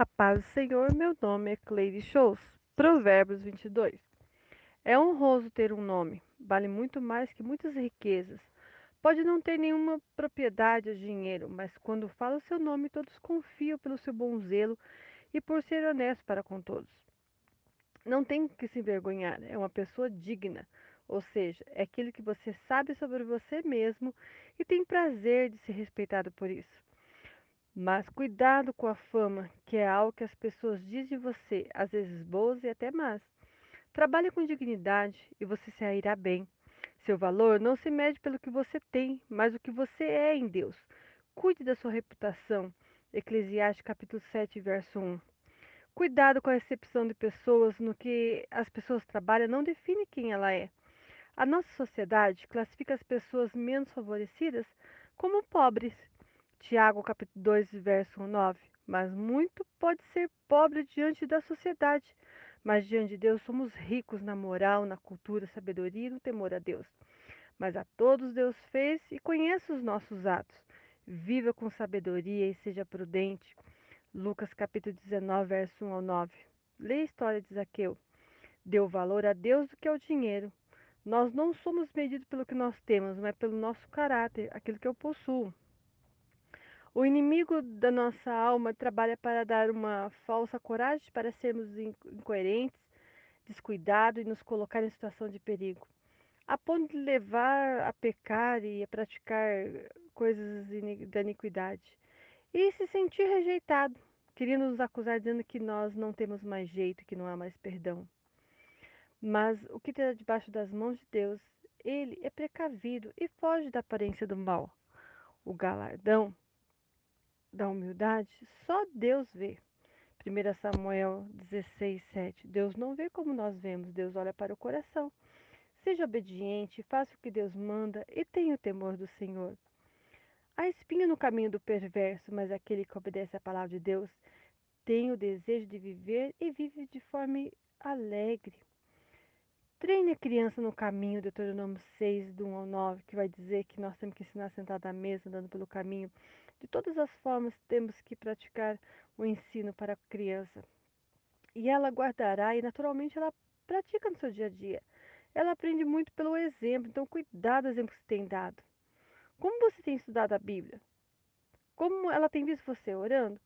A paz do Senhor, meu nome é Cleide Shows. Provérbios 22. É honroso ter um nome, vale muito mais que muitas riquezas. Pode não ter nenhuma propriedade ou dinheiro, mas quando fala o seu nome, todos confiam pelo seu bom zelo e por ser honesto para com todos. Não tem que se envergonhar, é uma pessoa digna, ou seja, é aquilo que você sabe sobre você mesmo e tem prazer de ser respeitado por isso. Mas cuidado com a fama, que é algo que as pessoas dizem de você, às vezes boas e até más. Trabalhe com dignidade e você sairá bem. Seu valor não se mede pelo que você tem, mas o que você é em Deus. Cuide da sua reputação. Eclesiastes capítulo 7, verso 1. Cuidado com a recepção de pessoas no que as pessoas trabalham não define quem ela é. A nossa sociedade classifica as pessoas menos favorecidas como pobres Tiago capítulo 2, verso 9. Mas muito pode ser pobre diante da sociedade, mas diante de Deus somos ricos na moral, na cultura, sabedoria e no temor a Deus. Mas a todos Deus fez e conhece os nossos atos. Viva com sabedoria e seja prudente. Lucas capítulo 19, verso 1 ao 9. Leia a história de Zaqueu. Deu valor a Deus do que ao dinheiro. Nós não somos medidos pelo que nós temos, mas pelo nosso caráter, aquilo que eu possuo. O inimigo da nossa alma trabalha para dar uma falsa coragem para sermos incoerentes, descuidados e nos colocar em situação de perigo, a ponto de levar a pecar e a praticar coisas da iniquidade e se sentir rejeitado, querendo nos acusar dizendo que nós não temos mais jeito, que não há mais perdão. Mas o que está debaixo das mãos de Deus, ele é precavido e foge da aparência do mal. O galardão da humildade, só Deus vê. 1 Samuel 16, 7. Deus não vê como nós vemos, Deus olha para o coração. Seja obediente, faça o que Deus manda e tenha o temor do Senhor. Há espinho no caminho do perverso, mas aquele que obedece à palavra de Deus tem o desejo de viver e vive de forma alegre. Treine a criança no caminho, Deuteronômio 6, do 1 ao 9, que vai dizer que nós temos que ensinar sentado à mesa, andando pelo caminho de todas as formas, temos que praticar o ensino para a criança. E ela guardará, e naturalmente ela pratica no seu dia a dia. Ela aprende muito pelo exemplo, então cuidado do exemplo que você tem dado. Como você tem estudado a Bíblia? Como ela tem visto você orando?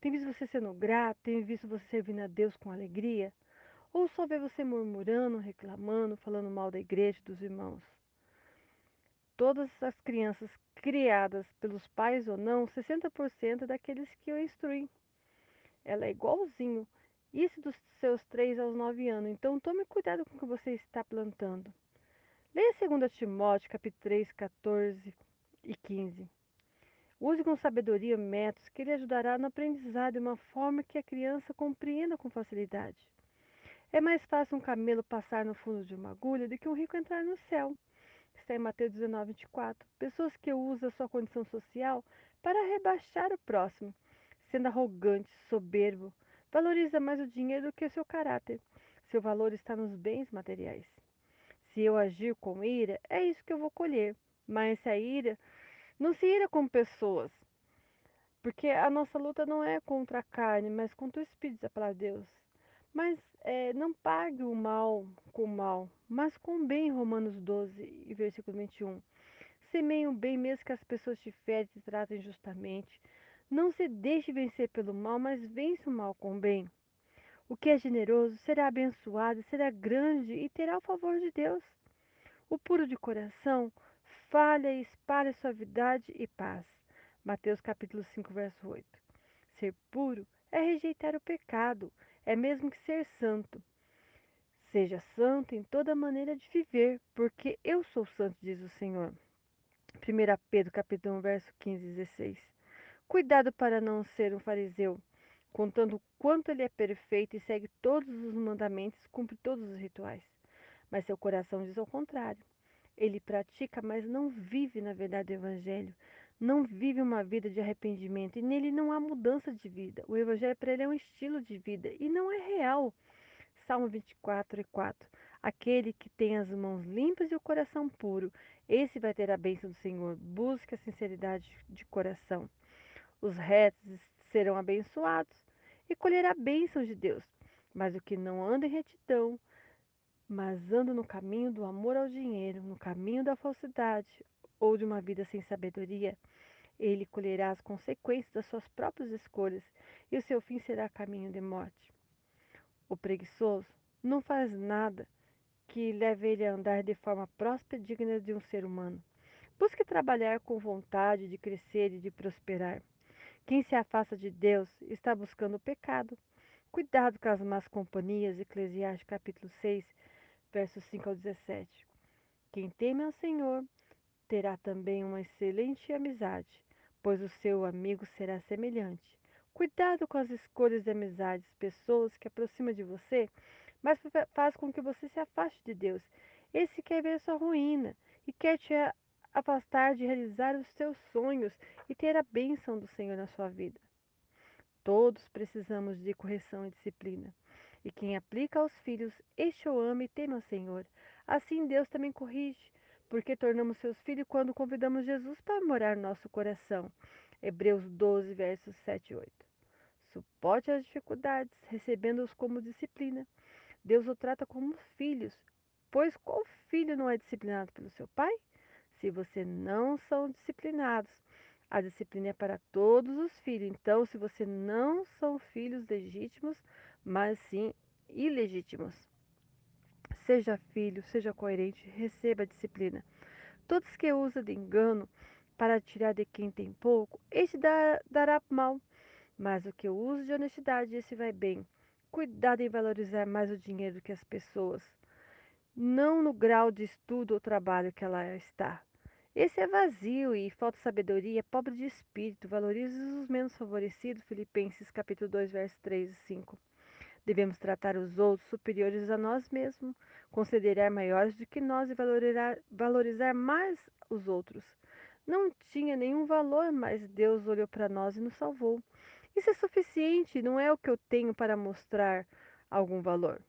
Tem visto você sendo grato? Tem visto você servindo a Deus com alegria? Ou só vê você murmurando, reclamando, falando mal da igreja, dos irmãos? Todas as crianças criadas pelos pais ou não, 60% daqueles que eu instruí. Ela é igualzinho. Isso dos seus 3 aos 9 anos. Então tome cuidado com o que você está plantando. Leia 2 Timóteo, capítulo 3, 14 e 15. Use com sabedoria métodos que lhe ajudará no aprendizado de uma forma que a criança compreenda com facilidade. É mais fácil um camelo passar no fundo de uma agulha do que um rico entrar no céu está em Mateus 19, 24. Pessoas que usam sua condição social para rebaixar o próximo, sendo arrogante, soberbo, valoriza mais o dinheiro do que o seu caráter. Seu valor está nos bens materiais. Se eu agir com ira, é isso que eu vou colher. Mas se a ira, não se ira com pessoas. Porque a nossa luta não é contra a carne, mas contra o Espírito da palavra de Deus. Mas é, não pague o mal com o mal, mas com o bem, Romanos 12, versículo 21. Semeie o bem mesmo que as pessoas te ferem e te tratem injustamente. Não se deixe vencer pelo mal, mas vence o mal com o bem. O que é generoso será abençoado, será grande e terá o favor de Deus. O puro de coração falha e espalha suavidade e paz. Mateus capítulo 5, verso 8. Ser puro é rejeitar o pecado, é mesmo que ser santo. Seja santo em toda maneira de viver, porque eu sou santo, diz o Senhor. 1 Pedro capítulo 1, verso 15 e 16. Cuidado para não ser um fariseu, contando o quanto ele é perfeito e segue todos os mandamentos, cumpre todos os rituais. Mas seu coração diz ao contrário. Ele pratica, mas não vive na verdade do Evangelho não vive uma vida de arrependimento e nele não há mudança de vida. O evangelho para ele é um estilo de vida e não é real. Salmo 24 e 4. Aquele que tem as mãos limpas e o coração puro, esse vai ter a bênção do Senhor. Busque a sinceridade de coração. Os retos serão abençoados e colherá bênçãos de Deus. Mas o que não anda em retidão, mas anda no caminho do amor ao dinheiro, no caminho da falsidade ou de uma vida sem sabedoria, ele colherá as consequências das suas próprias escolhas e o seu fim será caminho de morte. O preguiçoso não faz nada que leve ele a andar de forma próspera e digna de um ser humano. Busque trabalhar com vontade de crescer e de prosperar. Quem se afasta de Deus está buscando o pecado. Cuidado com as más companhias, Eclesiastes capítulo 6, versos 5 ao 17. Quem teme ao Senhor terá também uma excelente amizade, pois o seu amigo será semelhante. Cuidado com as escolhas de amizades, pessoas que aproximam de você, mas faz com que você se afaste de Deus. Esse quer ver sua ruína e quer te afastar de realizar os seus sonhos e ter a bênção do Senhor na sua vida. Todos precisamos de correção e disciplina. E quem aplica aos filhos, este o ama e teme ao Senhor. Assim Deus também corrige, porque tornamos seus filhos quando convidamos Jesus para morar no nosso coração. Hebreus 12, versos 7 e 8. Suporte as dificuldades, recebendo-os como disciplina. Deus o trata como filhos, pois qual filho não é disciplinado pelo seu pai? Se você não são disciplinados, a disciplina é para todos os filhos. Então, se você não são filhos legítimos, mas sim ilegítimos, seja filho, seja coerente, receba a disciplina. Todos que usam de engano para tirar de quem tem pouco, este dará mal. Mas o que usa de honestidade, esse vai bem. Cuidado em valorizar mais o dinheiro do que as pessoas, não no grau de estudo ou trabalho que ela está. Esse é vazio e falta sabedoria, é pobre de espírito, valoriza os menos favorecidos, Filipenses capítulo 2, versos 3 e 5. Devemos tratar os outros superiores a nós mesmos, considerar maiores do que nós e valorizar, valorizar mais os outros. Não tinha nenhum valor, mas Deus olhou para nós e nos salvou. Isso é suficiente, não é o que eu tenho para mostrar algum valor.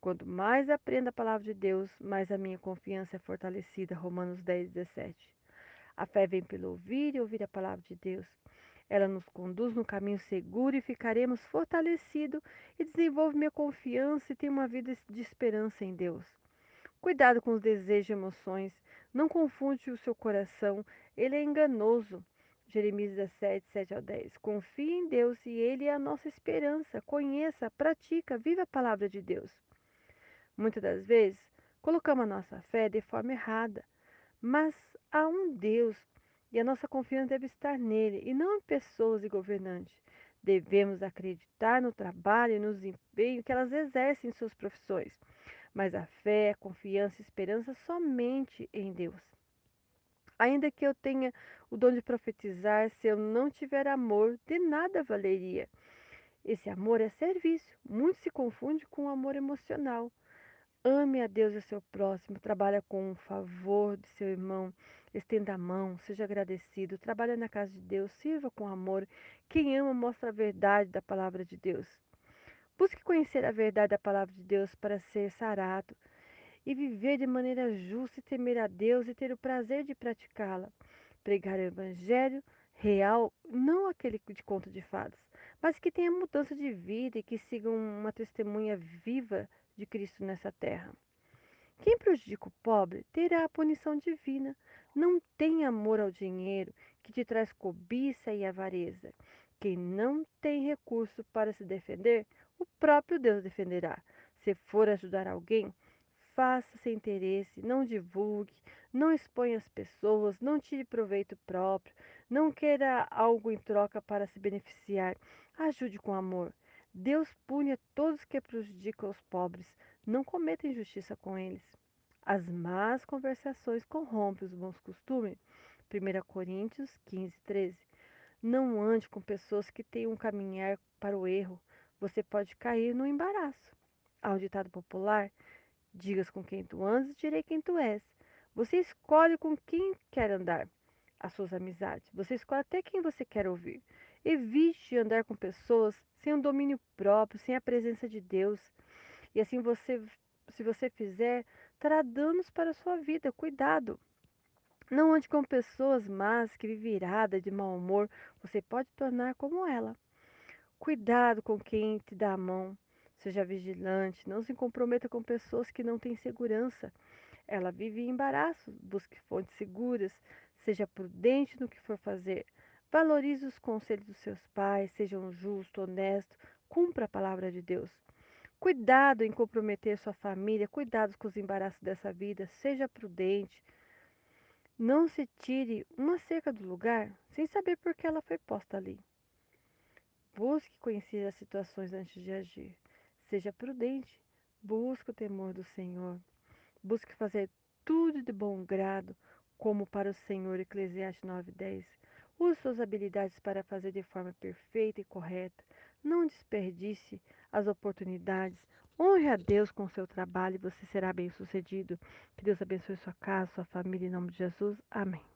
Quanto mais aprendo a palavra de Deus, mais a minha confiança é fortalecida. Romanos 10, 17. A fé vem pelo ouvir e ouvir a palavra de Deus. Ela nos conduz no caminho seguro e ficaremos fortalecidos e desenvolve minha confiança e tenho uma vida de esperança em Deus. Cuidado com os desejos e emoções. Não confunde o seu coração, ele é enganoso. Jeremias 17, 7 ao 10. Confie em Deus e Ele é a nossa esperança. Conheça, pratica, viva a palavra de Deus. Muitas das vezes, colocamos a nossa fé de forma errada, mas há um Deus e a nossa confiança deve estar nele e não em pessoas e governantes. Devemos acreditar no trabalho e no desempenho que elas exercem em suas profissões, mas a fé, a confiança e esperança somente em Deus. Ainda que eu tenha o dom de profetizar, se eu não tiver amor, de nada valeria. Esse amor é serviço. Muito se confunde com o amor emocional. Ame a Deus e o seu próximo, trabalha com o favor de seu irmão, estenda a mão, seja agradecido, trabalha na casa de Deus, sirva com amor. Quem ama mostra a verdade da palavra de Deus. Busque conhecer a verdade da palavra de Deus para ser sarado e viver de maneira justa e temer a Deus e ter o prazer de praticá-la. Pregar o evangelho real, não aquele de conto de fadas, mas que tenha mudança de vida e que siga uma testemunha viva de Cristo nessa terra. Quem prejudica o pobre terá a punição divina. Não tem amor ao dinheiro, que te traz cobiça e avareza. Quem não tem recurso para se defender, o próprio Deus defenderá. Se for ajudar alguém, faça sem interesse, não divulgue, não exponha as pessoas, não tire proveito próprio, não queira algo em troca para se beneficiar. Ajude com amor. Deus pune a todos que prejudicam os pobres. Não cometa injustiça com eles. As más conversações corrompem os bons costumes. 1 Coríntios 15, 13. Não ande com pessoas que tenham um caminhar para o erro. Você pode cair no embaraço. Há um ditado popular: digas com quem tu andas, direi quem tu és. Você escolhe com quem quer andar as suas amizades. Você escolhe até quem você quer ouvir. Evite andar com pessoas sem um domínio próprio, sem a presença de Deus. E assim você, se você fizer, trará danos para a sua vida. Cuidado. Não ande com pessoas más que vivem irada, de mau humor. Você pode tornar como ela. Cuidado com quem te dá a mão. Seja vigilante, não se comprometa com pessoas que não têm segurança. Ela vive em embaraço, busque fontes seguras, seja prudente no que for fazer. Valorize os conselhos dos seus pais, seja um justo, honesto, cumpra a palavra de Deus. Cuidado em comprometer sua família, cuidado com os embaraços dessa vida, seja prudente. Não se tire uma cerca do lugar sem saber por que ela foi posta ali. Busque conhecer as situações antes de agir. Seja prudente. Busque o temor do Senhor. Busque fazer tudo de bom grado, como para o Senhor. Eclesiastes 9:10. Use suas habilidades para fazer de forma perfeita e correta. Não desperdice as oportunidades. Honre a Deus com o seu trabalho e você será bem-sucedido. Que Deus abençoe sua casa, sua família, em nome de Jesus. Amém.